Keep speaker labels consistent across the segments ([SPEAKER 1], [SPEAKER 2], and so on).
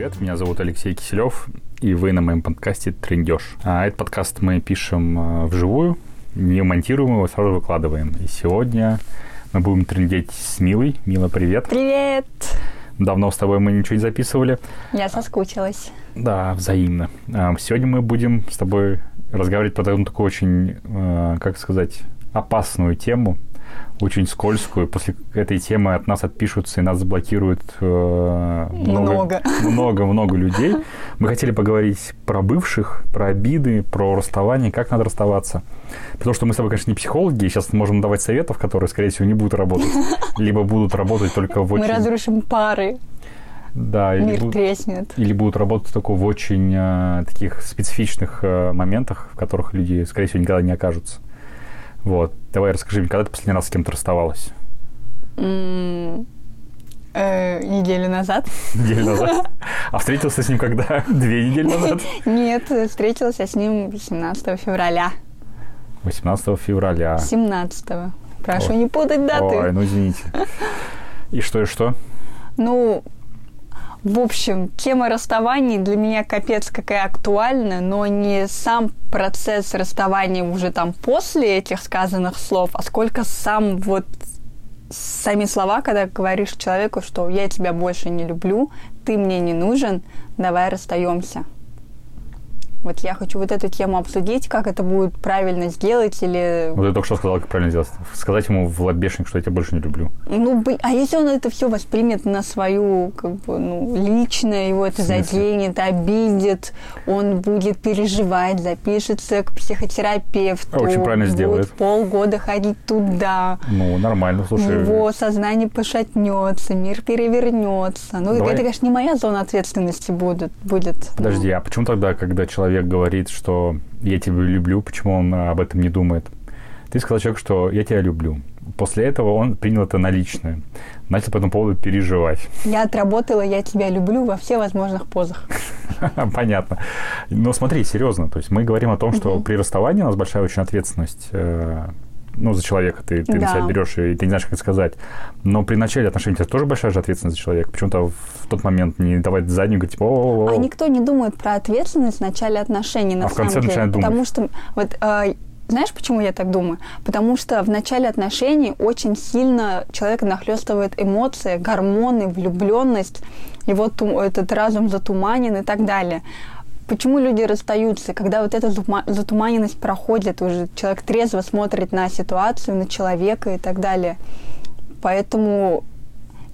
[SPEAKER 1] привет, меня зовут Алексей Киселев, и вы на моем подкасте «Трендеж». А этот подкаст мы пишем а, вживую, не монтируем его, сразу выкладываем. И сегодня мы будем трендеть с Милой. Мила, привет.
[SPEAKER 2] Привет.
[SPEAKER 1] Давно с тобой мы ничего не записывали.
[SPEAKER 2] Я соскучилась.
[SPEAKER 1] Да, взаимно. А, сегодня мы будем с тобой разговаривать по такую очень, а, как сказать, опасную тему – очень скользкую. После этой темы от нас отпишутся и нас заблокируют
[SPEAKER 2] э, много.
[SPEAKER 1] Много-много людей. Мы хотели поговорить про бывших, про обиды, про расставание, как надо расставаться. Потому что мы с тобой, конечно, не психологи, сейчас можем давать советов, которые, скорее всего, не будут работать. Либо будут работать только в очень...
[SPEAKER 2] Мы разрушим пары.
[SPEAKER 1] Да,
[SPEAKER 2] или, Мир треснет.
[SPEAKER 1] или будут работать только в очень э, таких специфичных э, моментах, в которых люди, скорее всего, никогда не окажутся. Вот. Давай расскажи мне, когда ты последний раз с кем-то расставалась?
[SPEAKER 2] э, неделю назад.
[SPEAKER 1] Неделю назад? А встретился с ним когда? Две недели назад?
[SPEAKER 2] Нет, встретилась я с ним 17 февраля.
[SPEAKER 1] 18 февраля.
[SPEAKER 2] 17 Прошу Ой. не путать даты.
[SPEAKER 1] Ой, ну извините. И что, и что?
[SPEAKER 2] Ну, в общем, тема расставаний для меня капец какая актуальна, но не сам процесс расставания уже там после этих сказанных слов, а сколько сам вот сами слова, когда говоришь человеку, что я тебя больше не люблю, ты мне не нужен, давай расстаемся. Вот я хочу вот эту тему обсудить, как это будет правильно сделать или...
[SPEAKER 1] Вот я только что сказал, как правильно сделать. Сказать ему в лобешник, что я тебя больше не люблю.
[SPEAKER 2] Ну, а если он это все воспримет на свою, как бы, ну, личное, его это заденет, обидит, он будет переживать, запишется к психотерапевту.
[SPEAKER 1] А очень правильно сделает.
[SPEAKER 2] полгода ходить туда.
[SPEAKER 1] Ну, нормально, слушай.
[SPEAKER 2] Его сознание пошатнется, мир перевернется. Ну, Давай. это, конечно, не моя зона ответственности будет. будет
[SPEAKER 1] Подожди,
[SPEAKER 2] ну.
[SPEAKER 1] а почему тогда, когда человек человек говорит, что я тебя люблю, почему он об этом не думает? Ты сказал человеку, что я тебя люблю. После этого он принял это на личное. Начал по этому поводу переживать.
[SPEAKER 2] Я отработала «я тебя люблю» во все возможных позах.
[SPEAKER 1] Понятно. Но смотри, серьезно. То есть мы говорим о том, что при расставании у нас большая очень ответственность э, ну, за человека ты, ты да. на себя берешь, и ты не знаешь, как сказать. Но при начале отношений у тебя тоже большая же ответственность за человека. Почему-то в тот момент не давать заднюю, говорить, типа, о,
[SPEAKER 2] А никто не думает про ответственность в начале отношений, на
[SPEAKER 1] а
[SPEAKER 2] самом
[SPEAKER 1] в конце
[SPEAKER 2] деле.
[SPEAKER 1] начинает думать.
[SPEAKER 2] Потому что вот э, знаешь, почему я так думаю? Потому что в начале отношений очень сильно человека нахлестывает эмоции, гормоны, влюбленность, и вот этот разум затуманен и так далее. Почему люди расстаются? Когда вот эта затуманенность проходит, уже человек трезво смотрит на ситуацию, на человека и так далее. Поэтому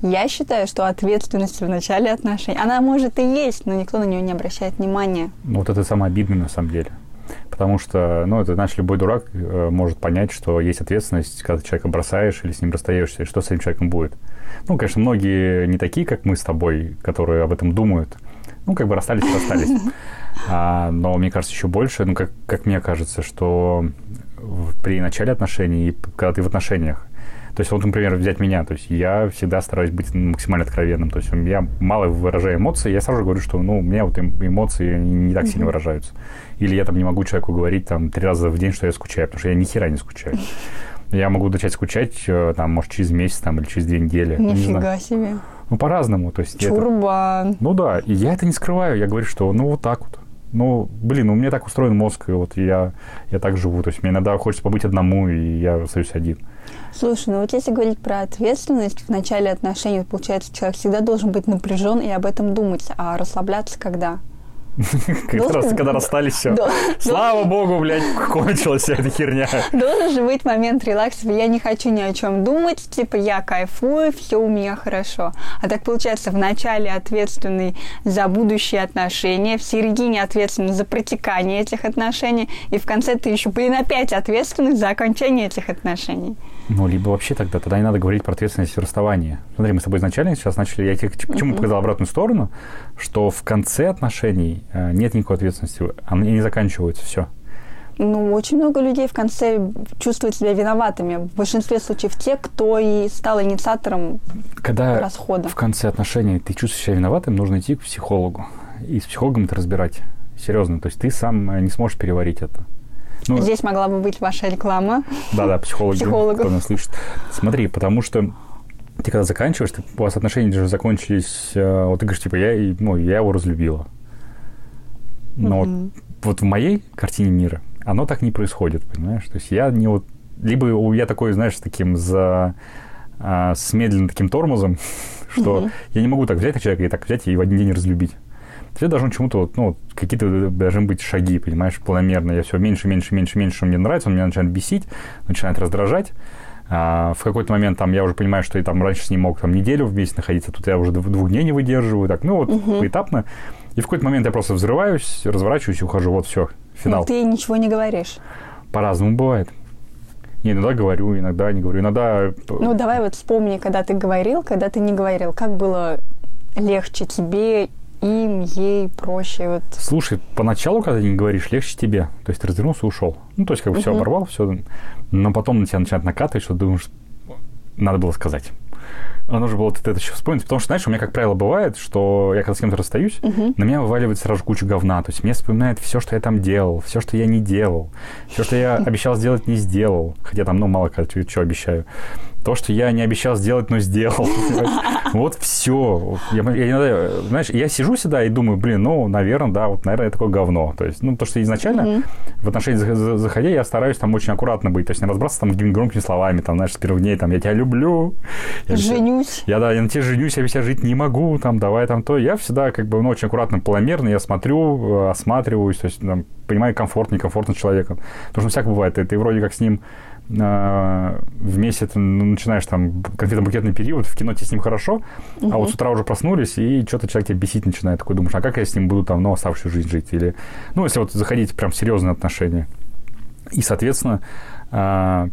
[SPEAKER 2] я считаю, что ответственность в начале отношений, она может и есть, но никто на нее не обращает внимания.
[SPEAKER 1] Ну, вот это самое обидное на самом деле. Потому что, ну, это, знаешь, любой дурак э, может понять, что есть ответственность, когда ты человека бросаешь или с ним расстаешься, и что с этим человеком будет. Ну, конечно, многие не такие, как мы с тобой, которые об этом думают. Ну, как бы расстались, расстались. А, но мне кажется, еще больше, ну, как, как мне кажется, что при начале отношений, когда ты в отношениях, то есть, вот, например, взять меня, то есть я всегда стараюсь быть максимально откровенным. То есть я мало выражаю эмоции, я сразу говорю, что ну, у меня вот эмоции не так сильно выражаются. Или я там не могу человеку говорить там три раза в день, что я скучаю, потому что я ни хера не скучаю. Я могу начать скучать, э, там, может, через месяц там, или через две недели.
[SPEAKER 2] Нифига себе.
[SPEAKER 1] Ну, по-разному. То есть
[SPEAKER 2] Чурбан.
[SPEAKER 1] Это... Ну да, и я это не скрываю. Я говорю, что ну вот так вот ну, блин, у меня так устроен мозг, и вот я, я так живу. То есть мне иногда хочется побыть одному, и я остаюсь один.
[SPEAKER 2] Слушай, ну вот если говорить про ответственность в начале отношений, получается, человек всегда должен быть напряжен и об этом думать. А расслабляться когда?
[SPEAKER 1] Как раз когда расстались, все. Слава богу, блядь, кончилась вся эта херня.
[SPEAKER 2] Должен же быть момент релакса. Я не хочу ни о чем думать, типа я кайфую, все у меня хорошо. А так получается, в начале ответственный за будущие отношения, в середине ответственный за протекание этих отношений, и в конце ты еще, блин, опять ответственный за окончание этих отношений.
[SPEAKER 1] Ну, либо вообще тогда, тогда не надо говорить про ответственность в расставании. Смотри, мы с тобой изначально сейчас начали, я тебе почему uh-huh. показал обратную сторону, что в конце отношений э, нет никакой ответственности, они не заканчиваются, все.
[SPEAKER 2] Ну, очень много людей в конце чувствуют себя виноватыми. В большинстве случаев те, кто и стал инициатором
[SPEAKER 1] Когда
[SPEAKER 2] расхода.
[SPEAKER 1] в конце отношений ты чувствуешь себя виноватым, нужно идти к психологу. И с психологом это разбирать. Серьезно. То есть ты сам э, не сможешь переварить это.
[SPEAKER 2] Ну, Здесь могла бы быть ваша реклама.
[SPEAKER 1] Да-да, психологи, Психологу. кто нас слышит. Смотри, потому что ты когда заканчиваешь, ты, у вас отношения даже закончились, э, вот ты говоришь, типа, я, ну, я его разлюбила. Но mm-hmm. вот, вот в моей картине мира оно так не происходит, понимаешь? То есть я не вот... Либо я такой, знаешь, с таким за... А, с медленным таким тормозом, что mm-hmm. я не могу так взять человека и так взять и в один день разлюбить. Тебе должен чему-то, ну, какие-то должны быть шаги, понимаешь, планомерно. Я все меньше, меньше, меньше, меньше, что мне нравится, он меня начинает бесить, начинает раздражать. А, в какой-то момент там я уже понимаю, что я там раньше с ним мог там неделю вместе находиться, тут я уже двух дней не выдерживаю, так, ну вот угу. поэтапно. И в какой-то момент я просто взрываюсь, разворачиваюсь и ухожу, вот все, финал.
[SPEAKER 2] Но ты ничего не говоришь.
[SPEAKER 1] По-разному бывает. Не, иногда говорю, иногда не говорю, иногда...
[SPEAKER 2] Ну, давай вот вспомни, когда ты говорил, когда ты не говорил. Как было легче тебе им, ей проще. Вот.
[SPEAKER 1] Слушай, поначалу, когда ты не говоришь, легче тебе. То есть ты развернулся и ушел. Ну, то есть как бы все оборвал, все. Но потом на тебя начинает накатывать, что думаешь, надо было сказать. А нужно было это еще вспомнить, потому что, знаешь, у меня, как правило, бывает, что я когда с кем-то расстаюсь, uh-huh. на меня вываливает сразу куча говна. То есть мне вспоминает все, что я там делал, все, что я не делал, все, что я обещал сделать, не сделал. Хотя там, ну, мало когда что обещаю то, что я не обещал сделать, но сделал. Вот все. Я, знаешь, я сижу сюда и думаю, блин, ну, наверное, да, вот, наверное, такое говно. То есть, ну, то, что изначально в отношении заходя, я стараюсь там очень аккуратно быть. То есть не разбрасываться там громкими словами, там, знаешь, с первых дней, там, я тебя люблю.
[SPEAKER 2] Женюсь.
[SPEAKER 1] Я, да, я на тебе женюсь, я без тебя жить не могу, там, давай там то. Я всегда как бы, ну, очень аккуратно, планомерно, я смотрю, осматриваюсь, то есть, там, понимаю, комфортно, некомфортно с человеком. Потому что всяко бывает, ты, ты вроде как с ним э, в месяц ну, начинаешь там конфетно-букетный период, в кино тебе с ним хорошо, угу. а вот с утра уже проснулись, и что-то человек тебя бесить начинает. Такой думаешь, а как я с ним буду там, ну, оставшуюся жизнь жить? Или, ну, если вот заходить прям в серьезные отношения. И, соответственно, э,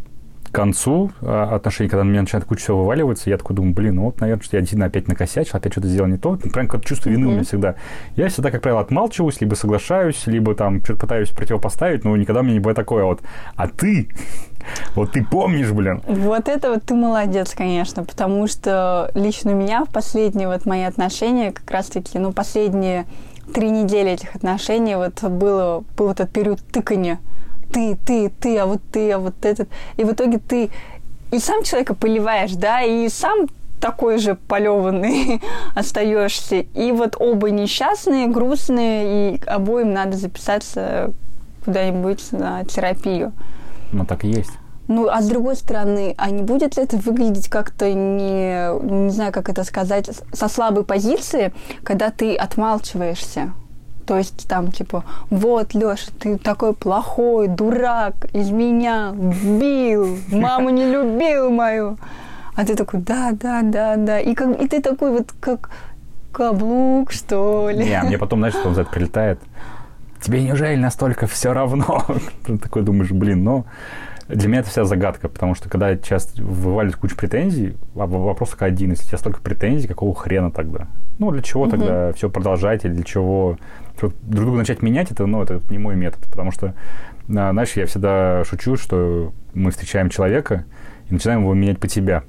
[SPEAKER 1] концу а, отношений, когда на меня начинает куча всего вываливаться, я такой думаю, блин, ну вот, наверное, что я действительно опять накосячил, опять что-то сделал не то. Прям как чувство вины mm-hmm. у меня всегда. Я всегда, как правило, отмалчиваюсь, либо соглашаюсь, либо там что-то пытаюсь противопоставить, но никогда у меня не бывает такое вот. А ты, вот ты помнишь, блин.
[SPEAKER 2] Вот это вот ты молодец, конечно, потому что лично у меня в последние вот мои отношения, как раз-таки, ну, последние три недели этих отношений, вот было, был этот период тыкания ты, ты, ты, а вот ты, а вот этот. И в итоге ты и сам человека поливаешь, да, и сам такой же полеванный остаешься. И вот оба несчастные, грустные, и обоим надо записаться куда-нибудь на терапию.
[SPEAKER 1] Ну, так и есть.
[SPEAKER 2] Ну, а с другой стороны, а не будет ли это выглядеть как-то не, не знаю, как это сказать, со слабой позиции, когда ты отмалчиваешься? То есть там типа, вот, Леша, ты такой плохой, дурак, из меня бил, маму не любил мою. А ты такой, да, да, да, да. И, как, и ты такой вот как каблук, что ли.
[SPEAKER 1] Не, а мне потом, знаешь, что он за это прилетает. Тебе неужели настолько все равно? Ты такой думаешь, блин, ну... Для меня это вся загадка, потому что когда часто вываливают кучу претензий, а вопрос только один. Если тебя столько претензий, какого хрена тогда? Ну, для чего тогда все продолжать, или для чего друг друга начать менять, это, ну, это не мой метод, потому что, а, знаешь, я всегда шучу, что мы встречаем человека и начинаем его менять по тебя.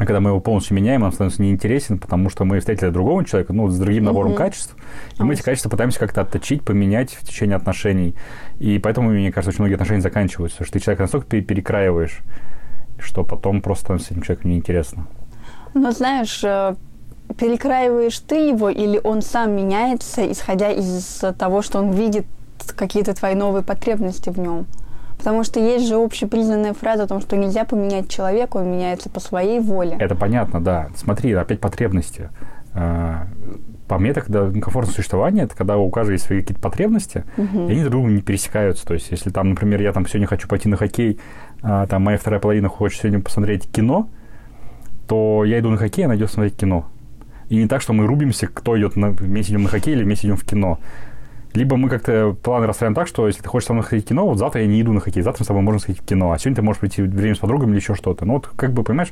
[SPEAKER 1] А когда мы его полностью меняем, он становится неинтересен, потому что мы встретили другого человека, ну, с другим набором mm-hmm. качеств, и мы эти качества пытаемся как-то отточить, поменять в течение отношений. И поэтому, мне кажется, очень многие отношения заканчиваются, что ты человека настолько перекраиваешь, что потом просто становится этим человеком неинтересно.
[SPEAKER 2] Ну, знаешь, э, перекраиваешь ты его или он сам меняется, исходя из того, что он видит какие-то твои новые потребности в нем? Потому что есть же общепризнанная фраза о том, что нельзя поменять человека, он меняется по своей воле.
[SPEAKER 1] Это понятно, да. Смотри, опять потребности. А, по мне, так, когда комфортное существование, это когда у каждого есть свои какие-то потребности, угу. и они друг другу не пересекаются. То есть, если там, например, я там сегодня хочу пойти на хоккей, а там моя вторая половина хочет сегодня посмотреть кино, то я иду на хоккей, она идет смотреть кино. И не так, что мы рубимся, кто идет на, вместе идем на хоккей или вместе идем в кино. Либо мы как-то планы расставляем так, что если ты хочешь со мной ходить в кино, вот завтра я не иду на хоккей, завтра мы с тобой можем сходить в кино, а сегодня ты можешь прийти время с подругами или еще что-то. Ну, вот как бы, понимаешь,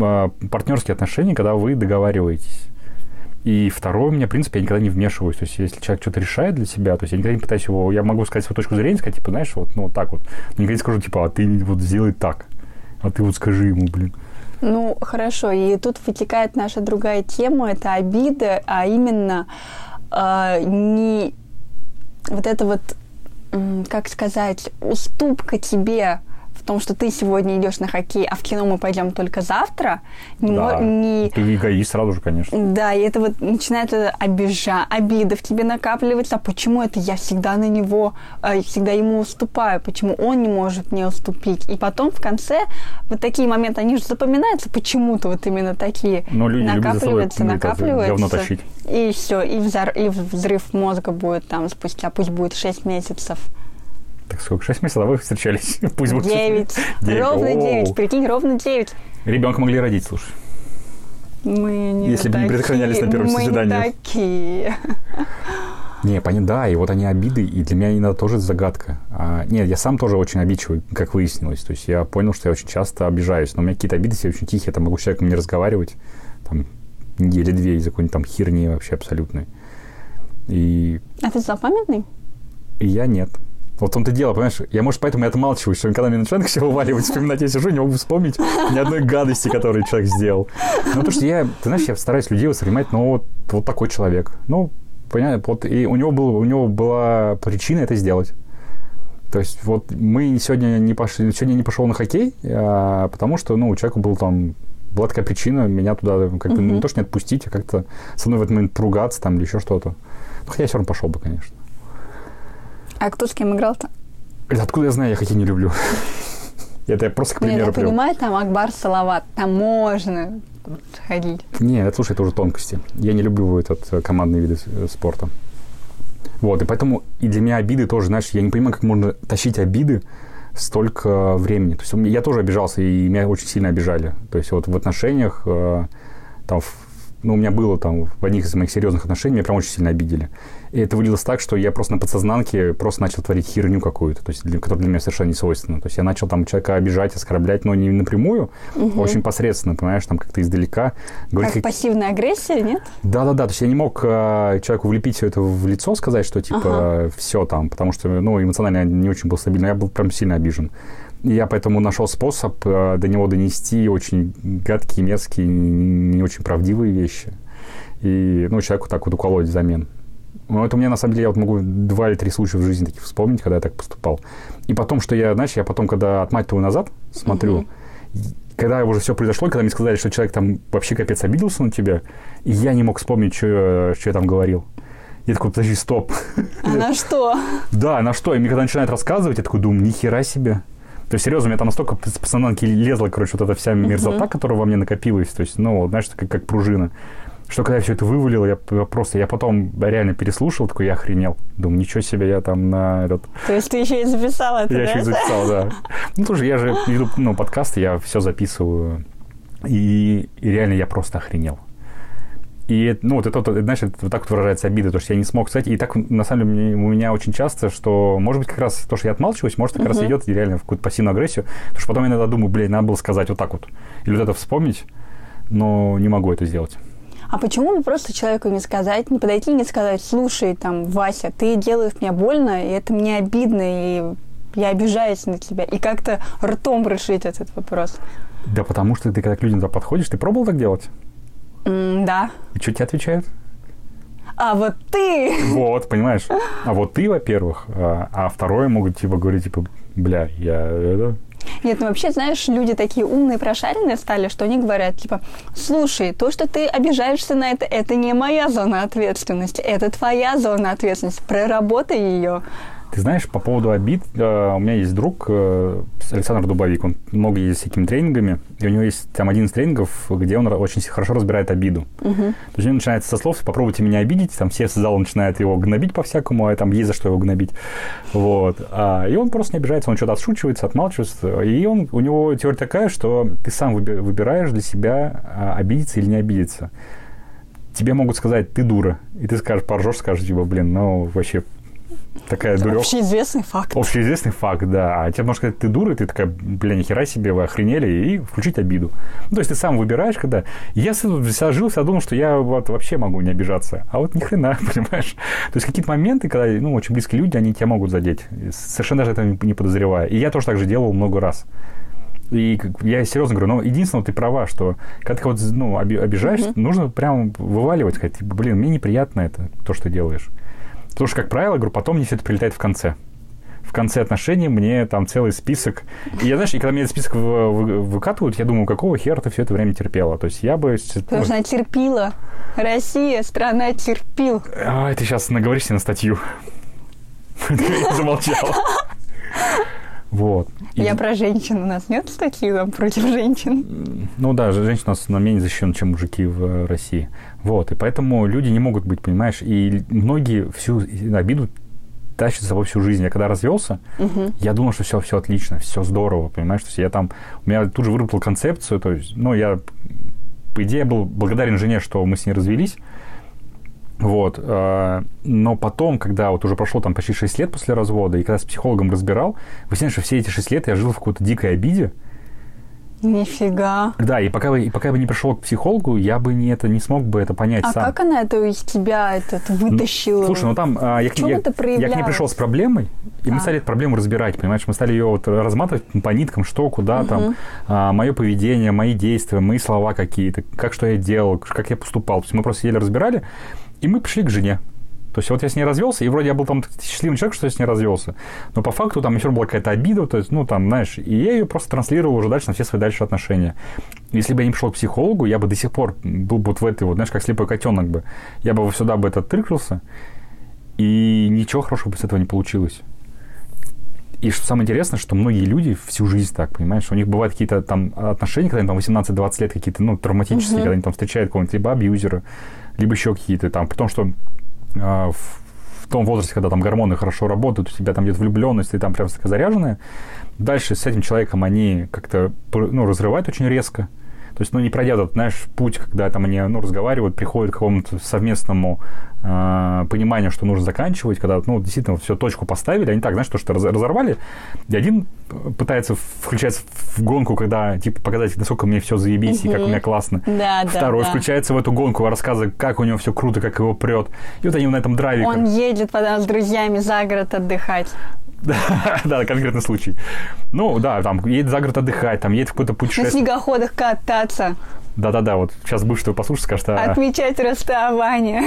[SPEAKER 1] а, партнерские отношения, когда вы договариваетесь. И второе, у меня, в принципе, я никогда не вмешиваюсь. То есть, если человек что-то решает для себя, то есть я никогда не пытаюсь его... Я могу сказать свою точку зрения, сказать, типа, знаешь, вот, ну, вот так вот. Но никогда не скажу, типа, а ты вот сделай так. А ты вот скажи ему, блин.
[SPEAKER 2] Ну, хорошо. И тут вытекает наша другая тема. Это обида, а именно э, не вот это вот, как сказать, уступка тебе том, что ты сегодня идешь на хоккей, а в кино мы пойдем только завтра, не,
[SPEAKER 1] Да.
[SPEAKER 2] не-
[SPEAKER 1] Ты эгоист сразу же, конечно.
[SPEAKER 2] да, и это вот начинает обижа, обида в тебе накапливаться. А почему это я всегда на него, э, всегда ему уступаю? Почему он не может мне уступить? И потом в конце вот такие моменты, они же запоминаются почему-то вот именно такие.
[SPEAKER 1] Но люди
[SPEAKER 2] накапливаются, накапливаются. И все, и, взор- и взрыв мозга будет там спустя, пусть будет 6 месяцев.
[SPEAKER 1] Так сколько? Шесть месяцев, а вы встречались? Пусть будет шесть
[SPEAKER 2] Девять.
[SPEAKER 1] месяцев. Девять.
[SPEAKER 2] Ровно
[SPEAKER 1] Оу.
[SPEAKER 2] девять. Прикинь, ровно девять.
[SPEAKER 1] Ребенка могли родить, слушай.
[SPEAKER 2] Мы не
[SPEAKER 1] Если бы не предохранялись на первом
[SPEAKER 2] мы
[SPEAKER 1] свидании.
[SPEAKER 2] не такие.
[SPEAKER 1] Не, понятно, да, и вот они обиды, и для меня иногда тоже загадка. А, нет, я сам тоже очень обидчивый, как выяснилось. То есть я понял, что я очень часто обижаюсь, но у меня какие-то обиды все очень тихие, я там могу с человеком не разговаривать, там, недели две из-за какой-нибудь там херни вообще абсолютной. И,
[SPEAKER 2] А ты злопамятный?
[SPEAKER 1] и я нет. Вот в том-то дело, понимаешь, я, может, поэтому и отмалчиваю, что когда мне начинает все вываливать, вспоминать, я сижу, не могу вспомнить ни одной гадости, которую человек сделал. Ну, то, что я, ты знаешь, я стараюсь людей воспринимать, ну, вот, вот такой человек. Ну, понятно, вот, и у него, был, у него была причина это сделать. То есть вот мы сегодня не пошли, сегодня не пошел на хоккей, а, потому что, ну, у человека был там была такая причина меня туда как бы не то, что не отпустить, а как-то со мной в этот момент поругаться там или еще что-то. Ну, хотя я все равно пошел бы, конечно.
[SPEAKER 2] А кто с кем играл-то?
[SPEAKER 1] Откуда я знаю, я хоккей не люблю. Это я просто к
[SPEAKER 2] Нет, я
[SPEAKER 1] примеру
[SPEAKER 2] понимаю, там Акбар Салават, там можно ходить.
[SPEAKER 1] Не, это, слушай, это уже тонкости. Я не люблю этот э, командные виды э, спорта. Вот, и поэтому и для меня обиды тоже, знаешь, я не понимаю, как можно тащить обиды столько времени. То есть я тоже обижался, и меня очень сильно обижали. То есть вот в отношениях, э, там, ну, у меня было там в одних из моих серьезных отношений, меня прям очень сильно обидели. И это вылилось так, что я просто на подсознанке просто начал творить херню какую-то, то есть, для, которая для меня совершенно не свойственна. То есть я начал там человека обижать, оскорблять, но не напрямую, а очень посредственно, понимаешь, там как-то издалека. Говорить
[SPEAKER 2] Как пассивная агрессия, нет?
[SPEAKER 1] да-да-да, то есть я не мог э, человеку влепить все это в лицо, сказать, что типа все там, потому что, ну, эмоционально я не очень был стабильный, я был прям сильно обижен. И я поэтому нашел способ э, до него донести очень гадкие, мерзкие, не очень правдивые вещи. И, ну, человеку так вот уколоть взамен. Ну, это у меня, на самом деле, я вот могу два или три случая в жизни таких вспомнить, когда я так поступал. И потом, что я, знаешь, я потом, когда отматываю назад, смотрю, и когда уже все произошло, когда мне сказали, что человек там вообще капец обиделся на тебя, и я не мог вспомнить, что, я- что я там говорил. Я такой, подожди, стоп.
[SPEAKER 2] А на что?
[SPEAKER 1] Да, на что? И мне когда начинают рассказывать, я такой думаю, ни хера себе. То есть, серьезно, у меня там настолько с пацананки лезла, короче, вот эта вся мерзота, которая во мне накопилась. То есть, ну, знаешь, как, как пружина. Что когда я все это вывалил, я просто, я потом реально переслушал, такой, я охренел. Думаю, ничего себе, я там на этот...
[SPEAKER 2] То есть ты еще и записал это,
[SPEAKER 1] Я
[SPEAKER 2] да?
[SPEAKER 1] еще и записал, да. Ну, тоже я же веду, ну, подкасты, я все записываю. И, и реально я просто охренел. И, ну, вот это, вот, знаешь, это вот так вот выражается обида, то, что я не смог сказать. И так, на самом деле, у меня очень часто, что, может быть, как раз то, что я отмалчиваюсь, может, как раз идет реально в какую-то пассивную агрессию. Потому что потом я иногда думаю, блин, надо было сказать вот так вот. Или вот это вспомнить, но не могу это сделать.
[SPEAKER 2] А почему бы просто человеку не сказать, не подойти и не сказать, слушай, там, Вася, ты делаешь мне больно, и это мне обидно, и я обижаюсь на тебя. И как-то ртом решить этот вопрос.
[SPEAKER 1] Да потому что ты, когда к людям туда подходишь, ты пробовал так делать?
[SPEAKER 2] М, да.
[SPEAKER 1] И что тебе отвечают?
[SPEAKER 2] А вот ты...
[SPEAKER 1] Вот, понимаешь? А вот ты, во-первых, а, а второе могут типа говорить, типа, бля, я это...
[SPEAKER 2] Нет, ну вообще, знаешь, люди такие умные, прошаренные стали, что они говорят, типа, слушай, то, что ты обижаешься на это, это не моя зона ответственности, это твоя зона ответственности, проработай ее.
[SPEAKER 1] Ты знаешь, по поводу обид, э, у меня есть друг э, Александр Дубовик, он много ездит с всякими тренингами, и у него есть там один из тренингов, где он очень хорошо разбирает обиду. То есть он начинается со слов «попробуйте меня обидеть», там все с зала начинают его гнобить по-всякому, а там есть за что его гнобить. Вот. А, и он просто не обижается, он что-то отшучивается, отмалчивается. И он, у него теория такая, что ты сам выби- выбираешь для себя, а, обидеться или не обидеться. Тебе могут сказать «ты дура», и ты скажешь, поржешь, скажешь, типа, блин, ну, вообще такая дурёха.
[SPEAKER 2] Общеизвестный факт.
[SPEAKER 1] Общеизвестный факт, да. А тебе можно сказать, ты дура, и ты такая, бля, нихера себе, вы охренели, и включить обиду. Ну, то есть ты сам выбираешь, когда... Я всегда жил, всегда думал, что я вот вообще могу не обижаться. А вот ни хрена, понимаешь? То есть какие-то моменты, когда, ну, очень близкие люди, они тебя могут задеть, совершенно даже этого не- подозревая. И я тоже так же делал много раз. И я серьезно говорю, но единственное, ты права, что когда ты кого-то ну, оби- обижаешь, нужно прям вываливать, сказать, типа, блин, мне неприятно это, то, что делаешь. Потому что, как правило, говорю, потом мне все это прилетает в конце. в конце отношений мне там целый список. И я, знаешь, и когда мне этот список вы- вы- выкатывают, я думаю, какого хера ты все это время терпела? То есть я бы...
[SPEAKER 2] Потому что она терпила. Россия, страна терпил.
[SPEAKER 1] Ай, ты сейчас наговоришься на статью. Замолчал. Вот. И-
[SPEAKER 2] Я про женщин. У нас нет статьи там против женщин?
[SPEAKER 1] Ну да, же- женщины у нас на менее защищены, чем мужики в э, России. Вот, и поэтому люди не могут быть, понимаешь, и многие всю обиду тащат за собой всю жизнь. Я когда развелся, я думал, что все, все отлично, все здорово, понимаешь, то есть я там, у меня тут же выработал концепцию, то есть, ну, я, по идее, был благодарен жене, что мы с ней развелись, вот. э, Но потом, когда вот уже прошло там почти 6 лет после развода, и когда с психологом разбирал, выяснилось, что все эти 6 лет я жил в какой-то дикой обиде,
[SPEAKER 2] Нифига.
[SPEAKER 1] да, и пока, и пока я бы не пришел к психологу, я бы не, это, не смог бы это понять
[SPEAKER 2] А
[SPEAKER 1] сам.
[SPEAKER 2] как она это из тебя этот вытащила?
[SPEAKER 1] Слушай, ну там а, я, к- я-
[SPEAKER 2] это
[SPEAKER 1] я к ней пришел с проблемой, и мы
[SPEAKER 2] А.
[SPEAKER 1] стали эту проблему разбирать, понимаешь? Мы стали ее вот разматывать по ниткам, что, куда там, а, мое поведение, мои действия, мои слова какие-то, как что я делал, как я поступал. То есть мы просто еле разбирали, и мы пришли к жене. То есть вот я с ней развелся, и вроде я был там счастливый человек, что я с ней развелся. Но по факту там еще была какая-то обида, то есть, ну, там, знаешь, и я ее просто транслировал уже дальше на все свои дальше отношения. Если бы я не пришел к психологу, я бы до сих пор был бы вот в этой вот, знаешь, как слепой котенок бы. Я бы сюда бы этот тыркался, и ничего хорошего бы с этого не получилось. И что самое интересное, что многие люди всю жизнь так, понимаешь, у них бывают какие-то там отношения, когда им там 18-20 лет какие-то, ну, травматические, когда они там встречают какого-нибудь либо абьюзера, либо еще какие-то там, при том, что а, в, том возрасте, когда там гормоны хорошо работают, у тебя там где-то влюбленность, ты там прям такая заряженная, дальше с этим человеком они как-то ну, разрывают очень резко. То есть, ну, не пройдя этот, знаешь, путь, когда там они, ну, разговаривают, приходят к какому-то совместному э, пониманию, что нужно заканчивать, когда, ну, действительно, все точку поставили, они так, знаешь, то, что раз- разорвали, и один пытается включаться в гонку, когда, типа, показать, насколько мне все заебись и как у меня классно.
[SPEAKER 2] Да, да,
[SPEAKER 1] Второй
[SPEAKER 2] да.
[SPEAKER 1] включается в эту гонку, рассказывает, как у него все круто, как его прет. И вот они на этом драйве.
[SPEAKER 2] Он едет потом с друзьями за город отдыхать.
[SPEAKER 1] Да, конкретный случай. Ну, да, там едет за город отдыхать, там едет в какое-то
[SPEAKER 2] На
[SPEAKER 1] путешествие.
[SPEAKER 2] снегоходах кататься,
[SPEAKER 1] Да-да-да, вот сейчас бывший послушает, скажет, а...
[SPEAKER 2] отмечать расставание.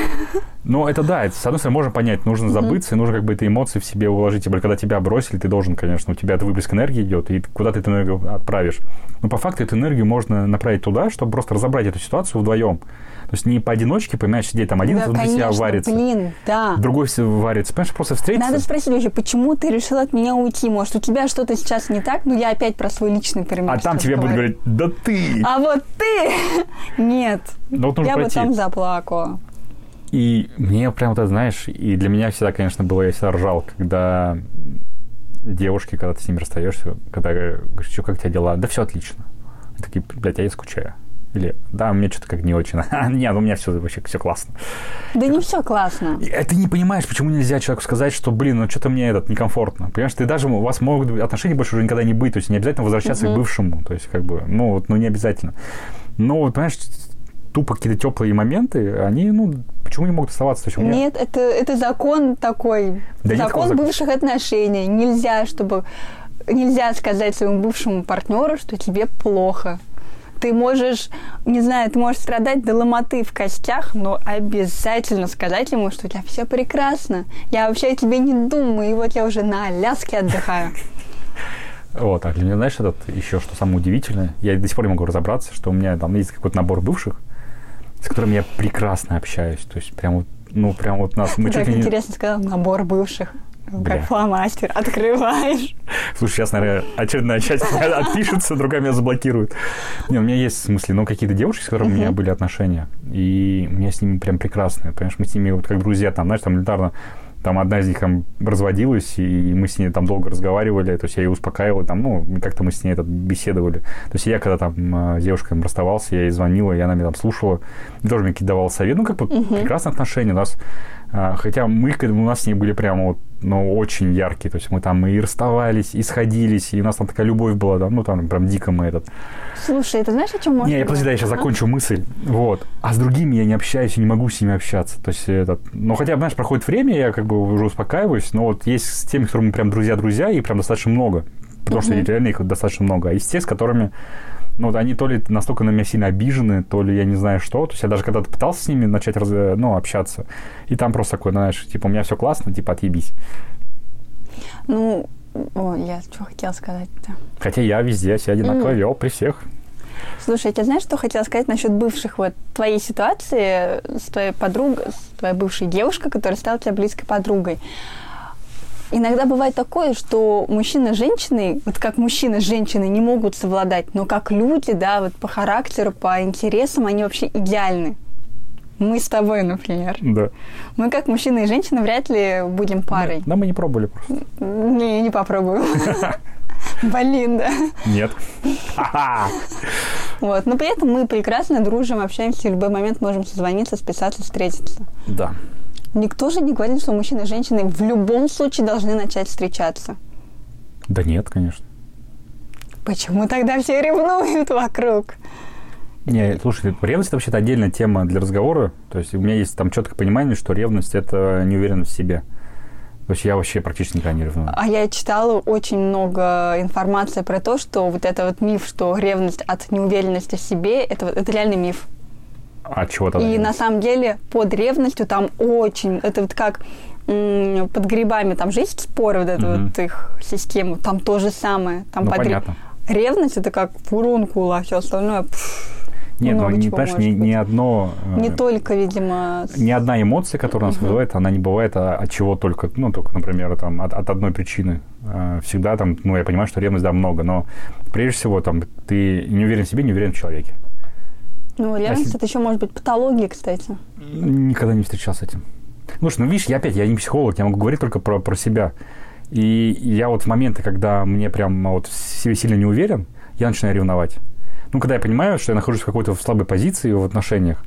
[SPEAKER 1] Ну, это да, это, с одной стороны, можно понять, нужно забыться, и нужно как бы эти эмоции в себе уложить. Более, когда тебя бросили, ты должен, конечно, у тебя это выплеск энергии идет, и куда ты эту энергию отправишь. Но по факту эту энергию можно направить туда, чтобы просто разобрать эту ситуацию вдвоем. То есть не поодиночке, понимаешь, сидеть там один
[SPEAKER 2] да,
[SPEAKER 1] внутри себя
[SPEAKER 2] конечно,
[SPEAKER 1] варится,
[SPEAKER 2] блин, да.
[SPEAKER 1] другой варится. Понимаешь, просто встретиться.
[SPEAKER 2] Надо спросить вообще, почему ты решил от меня уйти? Может, у тебя что-то сейчас не так? Ну, я опять про свой личный пример
[SPEAKER 1] А там тебе
[SPEAKER 2] говорю.
[SPEAKER 1] говорить, да ты!
[SPEAKER 2] А вот ты! Нет.
[SPEAKER 1] Ну, вот
[SPEAKER 2] Я бы
[SPEAKER 1] пройти.
[SPEAKER 2] там заплакала.
[SPEAKER 1] И мне прям вот это, знаешь, и для меня всегда, конечно, было, я всегда ржал, когда девушки, когда ты с ними расстаешься, когда говоришь, что, как у тебя дела? Да все отлично. И такие, блядь, я скучаю. Или, да, мне что-то как не очень. А, Нет, у меня все вообще все классно.
[SPEAKER 2] Да не все классно.
[SPEAKER 1] И ты не понимаешь, почему нельзя человеку сказать, что, блин, ну что-то мне этот некомфортно. Понимаешь, ты даже, у вас могут отношения больше уже никогда не быть, то есть не обязательно возвращаться к бывшему, то есть как бы, ну вот, ну не обязательно. Но вот, понимаешь, тупо какие-то теплые моменты, они, ну, почему не могут оставаться? То есть меня...
[SPEAKER 2] Нет, это, это закон такой.
[SPEAKER 1] Да такого
[SPEAKER 2] закон
[SPEAKER 1] закона.
[SPEAKER 2] бывших отношений. Нельзя, чтобы... Нельзя сказать своему бывшему партнеру, что тебе плохо. Ты можешь, не знаю, ты можешь страдать до ломоты в костях, но обязательно сказать ему, что у тебя все прекрасно. Я вообще о тебе не думаю, и вот я уже на Аляске отдыхаю.
[SPEAKER 1] Вот, а для меня, знаешь, этот еще что самое удивительное, я до сих пор не могу разобраться, что у меня там есть какой-то набор бывших, с которыми я прекрасно общаюсь. То есть прям вот, ну, прям вот нас... Мы
[SPEAKER 2] так
[SPEAKER 1] чуть не...
[SPEAKER 2] интересно сказал, набор бывших.
[SPEAKER 1] Бля.
[SPEAKER 2] Как фломастер. Открываешь.
[SPEAKER 1] Слушай, сейчас, наверное, очередная часть отпишется, другая меня заблокирует. Не, у меня есть, в смысле, ну, какие-то девушки, с которыми у меня были отношения, и у меня с ними прям прекрасные, понимаешь, мы с ними вот как друзья, там, знаешь, там элементарно, там одна из них там разводилась, и мы с ней там долго разговаривали, то есть я ее успокаивал, там, ну, как-то мы с ней этот беседовали. То есть я когда там э, с девушкой расставался, я ей звонила, и она меня там слушала, и тоже мне какие-то давала совет. Ну, как бы прекрасные отношения у нас. А, Хотя мы, у нас с ней были прямо вот, ну, очень яркие. То есть мы там и расставались, и сходились, и у нас там такая любовь была, да, ну, там прям дико мы этот.
[SPEAKER 2] Слушай, ты знаешь, о чем можно
[SPEAKER 1] Не, я подожди, да, я сейчас
[SPEAKER 2] говорить?
[SPEAKER 1] закончу мысль. Вот. А с другими я не общаюсь и не могу с ними общаться. То есть этот... Ну, хотя, знаешь, проходит время, я как бы уже успокаиваюсь, но вот есть с теми, с которыми прям друзья-друзья, и прям достаточно много. Потому что реально их достаточно много. А есть те, с которыми ну, вот они то ли настолько на меня сильно обижены, то ли я не знаю что. То есть я даже когда-то пытался с ними начать раз, ну, общаться, и там просто такой, знаешь, типа, у меня все классно, типа, отъебись.
[SPEAKER 2] Ну, о, я что хотела сказать-то?
[SPEAKER 1] Хотя я везде себя одинаково вел при всех.
[SPEAKER 2] Слушай, я тебе знаешь, что хотела сказать насчет бывших вот твоей ситуации с твоей подругой, с твоей бывшей девушкой, которая стала тебя близкой подругой. Иногда бывает такое, что мужчина и женщины, вот как мужчина с женщиной не могут совладать, но как люди, да, вот по характеру, по интересам, они вообще идеальны. Мы с тобой, например.
[SPEAKER 1] Да.
[SPEAKER 2] Мы как мужчина и женщина вряд ли будем парой.
[SPEAKER 1] Да, мы не пробовали просто.
[SPEAKER 2] Не, не попробую. Блин, да.
[SPEAKER 1] Нет.
[SPEAKER 2] Вот. Но при этом мы прекрасно дружим, общаемся, в любой момент можем созвониться, списаться, встретиться.
[SPEAKER 1] Да.
[SPEAKER 2] Никто же не говорит, что мужчина и женщина в любом случае должны начать встречаться.
[SPEAKER 1] Да нет, конечно.
[SPEAKER 2] Почему тогда все ревнуют вокруг?
[SPEAKER 1] Не, слушай, ревность это вообще-то отдельная тема для разговора. То есть у меня есть там четкое понимание, что ревность это неуверенность в себе. То есть я вообще практически никогда не ревную.
[SPEAKER 2] А я читала очень много информации про то, что вот это вот миф, что ревность от неуверенности в себе, это, это реальный миф.
[SPEAKER 1] А чего тогда?
[SPEAKER 2] И на самом деле под ревностью там очень, это вот как под грибами, там же есть споры вот эту вот их систему, там то же самое. Там
[SPEAKER 1] Ну,
[SPEAKER 2] под
[SPEAKER 1] понятно.
[SPEAKER 2] Ревность это как фурункула, а все остальное пф,
[SPEAKER 1] Нет, ну, не, понимаешь, ни, ни одно... э,
[SPEAKER 2] не только, видимо,
[SPEAKER 1] Ни одна эмоция, которая нас вызывает, она не бывает а, от чего только, ну, только, например, там, от, от одной причины. Э, Всегда там, ну, я понимаю, что ревность, да, много, но прежде всего, там, ты не уверен в себе, не уверен в человеке.
[SPEAKER 2] Ну, ревность
[SPEAKER 1] если-
[SPEAKER 2] это еще может быть патология, кстати.
[SPEAKER 1] Никогда не встречался с этим. Слушай, ну, видишь, я опять, я не психолог, я могу говорить только про, про себя. И я вот в моменты, когда мне прям вот в себе сильно не уверен, я начинаю ревновать. Ну, когда я понимаю, что я нахожусь в какой-то слабой позиции в отношениях,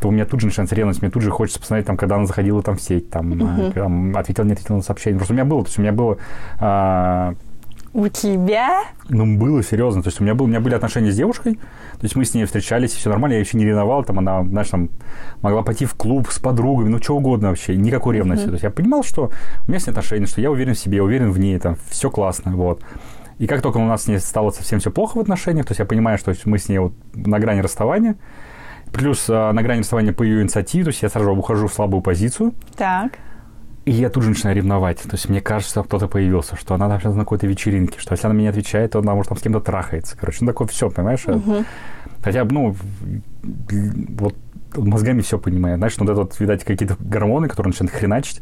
[SPEAKER 1] то у меня тут же начинается ревность, мне тут же хочется посмотреть, там, когда она заходила там в сеть, там, э, там ответила, не ответила на сообщение. Просто у меня было, то есть у меня было, а,
[SPEAKER 2] У тебя?
[SPEAKER 1] ну, было серьезно. То есть у меня, был, у меня были отношения с девушкой, то есть мы с ней встречались, и все нормально, я еще не ревновал, там она, знаешь, там могла пойти в клуб с подругами, ну, что угодно вообще, никакой ревности. То есть я понимал, что у меня с ней отношения, что я уверен в себе, я уверен в ней, там, все классно, вот. И как только у нас с ней стало совсем все плохо в отношениях, то есть я понимаю, что мы с ней вот на грани расставания, плюс а, на грани расставания по ее инициативе, то есть я сразу ухожу в слабую позицию,
[SPEAKER 2] Так.
[SPEAKER 1] И я тут же начинаю ревновать. То есть мне кажется, что кто-то появился, что она сейчас на какой-то вечеринке, что если она мне не отвечает, то она может там с кем-то трахается. Короче, ну такое все, понимаешь?
[SPEAKER 2] Мгм.
[SPEAKER 1] Хотя ну, вот мозгами все понимаю. Знаешь, вот это вот, видать, какие-то гормоны, которые начинают хреначить.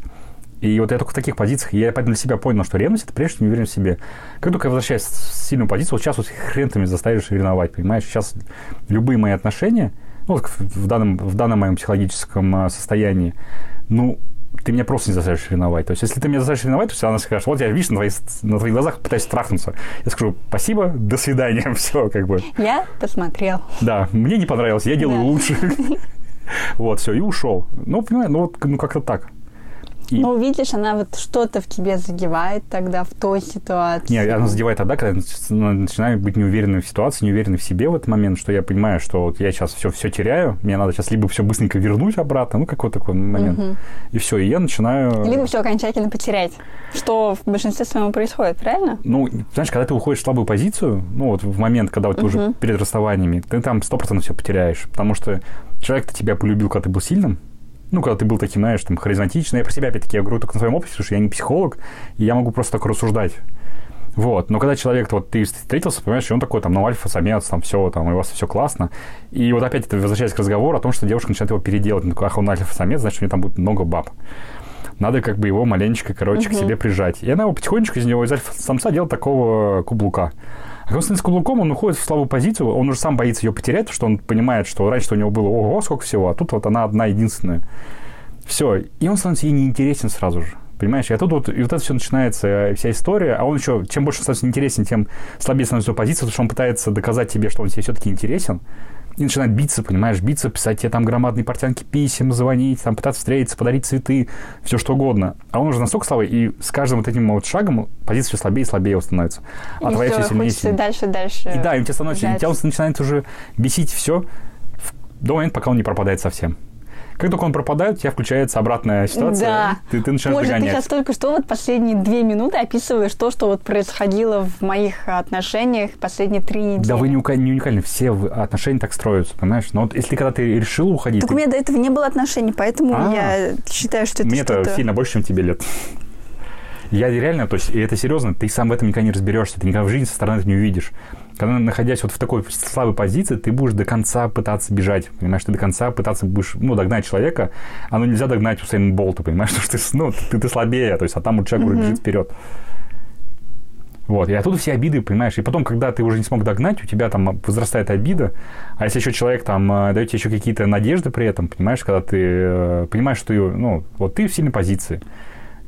[SPEAKER 1] И вот я только в таких позициях, я поэтому для себя понял, что ревность – это прежде всего неуверенность в себе. Как только я возвращаюсь в сильную позицию, вот сейчас вот хрен ты меня заставишь ревновать, понимаешь? Сейчас любые мои отношения, ну, вот в данном, в данном моем психологическом а, состоянии, ну, ты меня просто не заставишь ревновать. То есть, если ты меня заставишь ревновать, то есть она скажет, вот я, видишь, на, твои- на твоих глазах пытаюсь трахнуться. Я скажу, спасибо, до свидания, все, как бы.
[SPEAKER 2] Я посмотрел.
[SPEAKER 1] Да, мне не понравилось, я делаю
[SPEAKER 2] Да.
[SPEAKER 1] лучше. Вот, все, и ушел. Ну, понимаешь, ну, вот, ну, как-то так. И-
[SPEAKER 2] Ну, видишь, она вот что-то в тебе задевает тогда в той ситуации.
[SPEAKER 1] Не, она задевает тогда, когда я ну, начинаю быть неуверенным в ситуации, неуверенным в себе в этот момент, что я понимаю, что вот я сейчас все, все теряю, мне надо сейчас либо все быстренько вернуть обратно, ну, какой такой момент.
[SPEAKER 2] Мгм.
[SPEAKER 1] И все, и я начинаю...
[SPEAKER 2] Либо все окончательно потерять, что в большинстве своем происходит, правильно?
[SPEAKER 1] Ну, знаешь, когда ты уходишь в слабую позицию, ну, вот в момент, когда вот ты уже
[SPEAKER 2] Мгм.
[SPEAKER 1] перед расставаниями, ты там 100% все потеряешь, потому что человек-то тебя полюбил, когда ты был сильным, ну, когда ты был таким, знаешь, там, харизматичным. Я про себя, опять-таки, я говорю только на своем опыте, потому что я не психолог, и я могу просто так рассуждать. Вот. Но когда человек, вот ты встретился, понимаешь, и он такой, там, ну, альфа-самец, там, все, там, и у вас все классно. И вот опять это возвращаясь к разговору о том, что девушка начинает его переделать. Такой, ах, он альфа-самец, значит, у него там будет много баб. Надо как бы его маленечко, короче, к
[SPEAKER 2] Мгм.
[SPEAKER 1] себе прижать. И она его потихонечку из него, из альфа-самца делает такого кублука. Он становится каблуком, он уходит в слабую позицию, он уже сам боится ее потерять, что он понимает, что раньше у него было ого, сколько всего, а тут вот она одна единственная. Все. И он становится ей неинтересен сразу же. Понимаешь, и тут вот, и вот это все начинается, э, вся история, а он еще, чем больше становится неинтересен, тем слабее становится его позиция, потому что он пытается доказать тебе, что он тебе все-таки интересен, и начинает биться, понимаешь, биться, писать тебе там громадные портянки писем, звонить, там пытаться встретиться, подарить цветы, все что угодно. А он уже настолько слабый, и с каждым вот этим вот шагом позиция все слабее и слабее становится. А
[SPEAKER 2] и
[SPEAKER 1] твоя все сильнее и сильнее.
[SPEAKER 2] дальше, дальше.
[SPEAKER 1] И да, и у тебя становится, и
[SPEAKER 2] жать.
[SPEAKER 1] тебя начинает уже бесить все до момента, пока он не пропадает совсем. Как только он пропадает, у тебя включается обратная ситуация.
[SPEAKER 2] Да.
[SPEAKER 1] Ты, ты начинаешь
[SPEAKER 2] Боже, ты
[SPEAKER 1] догонять.
[SPEAKER 2] сейчас только что вот последние две минуты описываешь то, что вот происходило в моих отношениях последние три недели.
[SPEAKER 1] Да вы не, ука- не уникальны, все отношения так строятся, понимаешь? Но вот если когда ты решил уходить,
[SPEAKER 2] Так
[SPEAKER 1] ты-
[SPEAKER 2] у меня до этого не было отношений, поэтому
[SPEAKER 1] А.
[SPEAKER 2] я считаю, что это
[SPEAKER 1] мне это сильно больше, чем тебе лет. Я реально, то есть, и это серьезно, ты сам в этом никогда не разберешься, ты никогда в жизни со стороны это не увидишь. Когда, находясь вот в такой слабой позиции, ты будешь до конца пытаться бежать, понимаешь, ты до конца пытаться будешь, ну, догнать человека, оно нельзя догнать Усейн Болта, понимаешь, потому что ты, ну, ты, ты слабее, то есть, а там вот человек mm-hmm. бежит вперед. Вот, и оттуда все обиды, понимаешь, и потом, когда ты уже не смог догнать, у тебя там возрастает обида, а если еще человек там э, дает тебе еще какие-то надежды при этом, понимаешь, когда ты э, понимаешь, что, ну, вот ты в сильной позиции,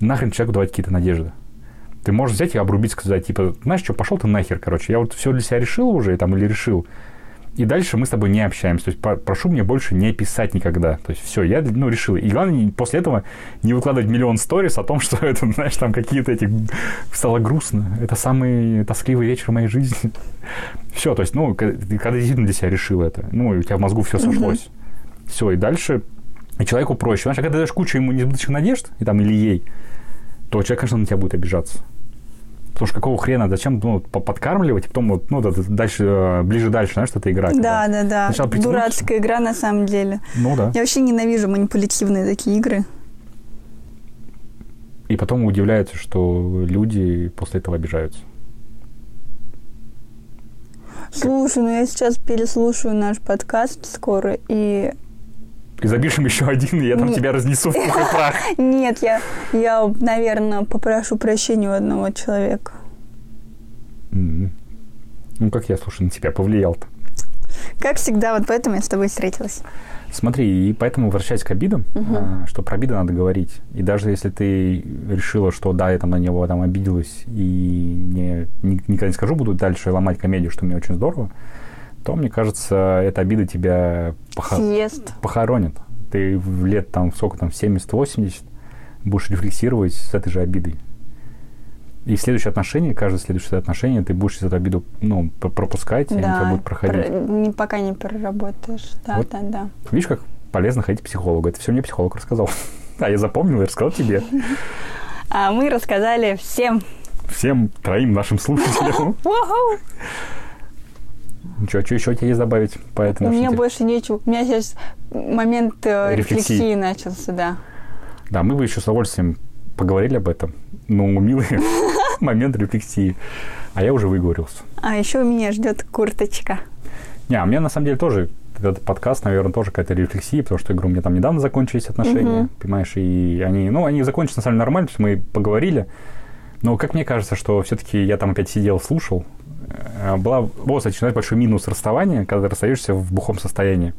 [SPEAKER 1] нахрен человеку давать какие-то надежды. Ты можешь взять и обрубить, сказать, типа, знаешь что, пошел ты нахер, короче, я вот все для себя решил уже, там, или решил, и дальше мы с тобой не общаемся. То есть прошу мне больше не писать никогда. То есть все, я ну, решил. И главное, после этого не выкладывать миллион сторис о том, что это, знаешь, там какие-то эти... Стало грустно. Это самый тоскливый вечер моей жизни. Все, то есть, ну, когда действительно для себя решил это, ну, и у тебя в мозгу все сошлось. Все, и дальше и человеку проще. Знаешь, а когда ты даешь кучу ему несбыточных надежд, и там, или ей, то человек, конечно, на тебя будет обижаться. Потому что какого хрена, зачем ну, подкармливать, и потом вот, ну, дальше, э, ближе дальше, знаешь, что-то играть.
[SPEAKER 2] Да, да, да. Сначала Дурацкая игра на самом деле.
[SPEAKER 1] Ну да.
[SPEAKER 2] Я вообще ненавижу манипулятивные такие игры.
[SPEAKER 1] И потом удивляются, что люди после этого обижаются.
[SPEAKER 2] Слушай, ну я сейчас переслушаю наш подкаст скоро, и
[SPEAKER 1] и запишем еще один, и я там Нет. тебя разнесу в пух и прах.
[SPEAKER 2] Нет, я, я, наверное, попрошу прощения у одного человека.
[SPEAKER 1] Mm-hmm. Ну, как я, слушай, на тебя повлиял-то?
[SPEAKER 2] Как всегда, вот поэтому я с тобой встретилась.
[SPEAKER 1] Смотри, и поэтому возвращаясь к обидам, угу. а, что про обиды надо говорить. И даже если ты решила, что да, я там на него там обиделась и не, не, никогда не скажу, буду дальше ломать комедию, что мне очень здорово, то, мне кажется, эта обида тебя
[SPEAKER 2] пох... Съест.
[SPEAKER 1] похоронит. Ты в лет там, сколько там, 70-80 будешь рефлексировать с этой же обидой. И следующее отношение, каждое следующее отношение, ты будешь эту обиду ну, пропускать, да, и она тебя будет проходить. Про,
[SPEAKER 2] не, пока не проработаешь. Да, вот. да, да.
[SPEAKER 1] Видишь, как полезно ходить к психологу. Это все мне психолог рассказал. А я запомнил и рассказал тебе.
[SPEAKER 2] А мы рассказали всем.
[SPEAKER 1] Всем троим нашим слушателям. Ничего, что еще у тебя есть добавить по этому?
[SPEAKER 2] У меня теме? больше нечего. У меня сейчас момент э, рефлексии. рефлексии начался, да.
[SPEAKER 1] Да, мы бы еще с удовольствием поговорили об этом. Ну, милый момент рефлексии. А я уже выговорился.
[SPEAKER 2] А еще меня ждет курточка.
[SPEAKER 1] Не, а у меня на самом деле тоже этот подкаст, наверное, тоже какая-то рефлексия, потому что, я говорю, у меня там недавно закончились отношения, uh-huh. понимаешь, и они, ну, они закончились, на самом деле, нормально, то есть мы поговорили, но как мне кажется, что все-таки я там опять сидел, слушал, была, вот, кстати, начинает большой минус расставания, когда ты расстаешься в бухом состоянии.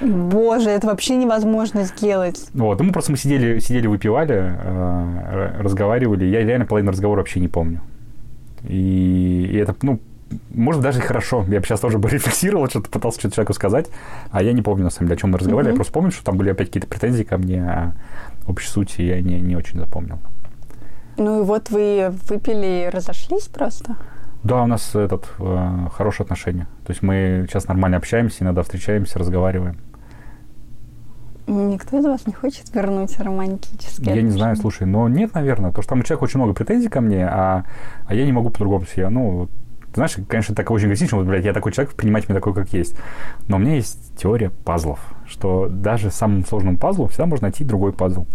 [SPEAKER 2] Боже, это вообще невозможно сделать.
[SPEAKER 1] Вот, ну, мы просто мы сидели, сидели выпивали, э, разговаривали, я реально половину разговора вообще не помню. И, и это, ну, может, даже хорошо. Я бы сейчас тоже бы рефлексировал, что-то пытался что-то человеку сказать, а я не помню, на самом деле, о чем мы разговаривали. Mm-hmm. Я просто помню, что там были опять какие-то претензии ко мне, а общей сути я не, не очень запомнил.
[SPEAKER 2] Ну и вот вы выпили и разошлись просто?
[SPEAKER 1] Да, у нас этот э, хорошие отношения. То есть мы сейчас нормально общаемся, иногда встречаемся, разговариваем.
[SPEAKER 2] Никто из вас не хочет вернуть романтические
[SPEAKER 1] Я не знаю, слушай, но нет, наверное. Потому что там у человека очень много претензий ко мне, а, а я не могу по-другому себя. Ну, ты знаешь, конечно, так очень эгоистично, вот, блядь, я такой человек, принимать меня такой, как есть. Но у меня есть теория пазлов, что даже самым сложным пазлом всегда можно найти другой пазл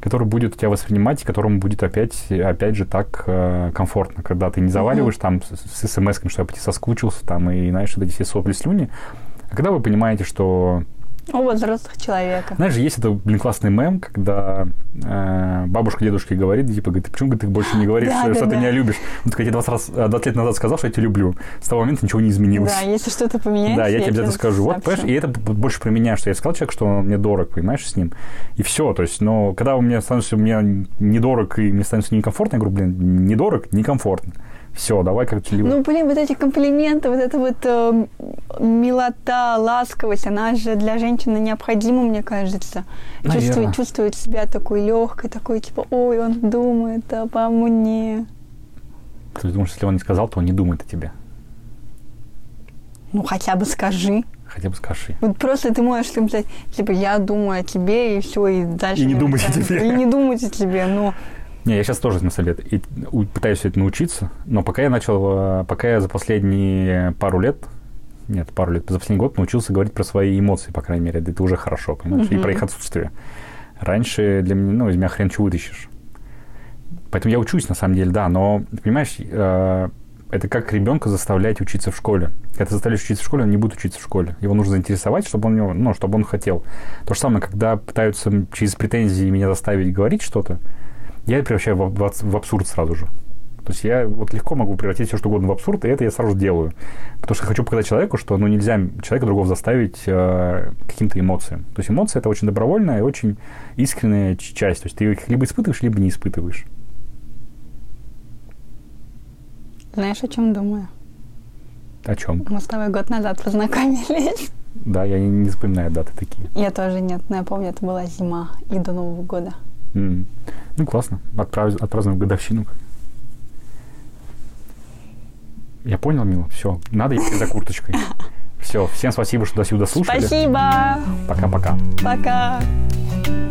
[SPEAKER 1] который будет тебя воспринимать, и которому будет опять, опять же так э, комфортно, когда ты не заваливаешь там с, с смс что я по тебе соскучился, там, и, знаешь, вот эти все сопли, слюни, а когда вы понимаете, что
[SPEAKER 2] у взрослых человека.
[SPEAKER 1] Знаешь, есть это, блин, классный мем, когда э, бабушка дедушке говорит, типа, говорит, почему ты больше не говоришь, да, что, да, что да. ты меня любишь? Он такой, я 20, раз, 20 лет назад сказал, что я тебя люблю. С того момента ничего не изменилось.
[SPEAKER 2] Да, если что-то поменяется,
[SPEAKER 1] Да, я, я тебе обязательно скажу. Вот, понимаешь, и это больше про меня, что я сказал человеку, что он мне дорог, понимаешь, с ним. И все, то есть, но когда у меня становится, мне недорог, и мне становится некомфортно, я говорю, блин, недорог, некомфортно все, давай как-то...
[SPEAKER 2] Ну, блин, вот эти комплименты, вот эта вот э, милота, ласковость, она же для женщины необходима, мне кажется. Чувствует, чувствует себя такой легкой, такой, типа, ой, он думает обо мне.
[SPEAKER 1] Ты думаешь, если он не сказал, то он не думает о тебе?
[SPEAKER 2] Ну, хотя бы скажи.
[SPEAKER 1] Хотя бы скажи.
[SPEAKER 2] Вот просто ты можешь сказать, типа, я думаю о тебе, и все, и дальше...
[SPEAKER 1] И не думать о тебе.
[SPEAKER 2] И не думать о тебе, но...
[SPEAKER 1] Не, я сейчас тоже, на самом деле, и пытаюсь это научиться, но пока я начал, э, пока я за последние пару лет, нет, пару лет, за последний год научился говорить про свои эмоции, по крайней мере, это уже хорошо, понимаешь, uh-huh. и про их отсутствие. Раньше для меня, ну, из меня хрен чего вытащишь. Поэтому я учусь, на самом деле, да, но, понимаешь, э, это как ребенка заставлять учиться в школе. Когда ты заставляешь учиться в школе, он не будет учиться в школе. Его нужно заинтересовать, чтобы он, ну, чтобы он хотел. То же самое, когда пытаются через претензии меня заставить говорить что-то, я это превращаю в, в, в абсурд сразу же. То есть я вот легко могу превратить все что угодно в абсурд, и это я сразу делаю. Потому что хочу показать человеку, что ну, нельзя человека другого заставить э, каким-то эмоциям. То есть эмоции – это очень добровольная и очень искренняя часть. То есть ты их либо испытываешь, либо не испытываешь.
[SPEAKER 2] Знаешь, о чем думаю?
[SPEAKER 1] О чем?
[SPEAKER 2] Мы с тобой год назад познакомились.
[SPEAKER 1] Да, я не, не запоминаю даты такие.
[SPEAKER 2] Я тоже нет, но я помню, это была зима и до Нового года.
[SPEAKER 1] Mm. Ну, классно. Отправ... Отпразднуем годовщину. Я понял, Мила. Все, надо идти за курточкой. Все, всем спасибо, что до сюда слушали.
[SPEAKER 2] Спасибо.
[SPEAKER 1] Пока-пока.
[SPEAKER 2] Пока. -пока. Пока.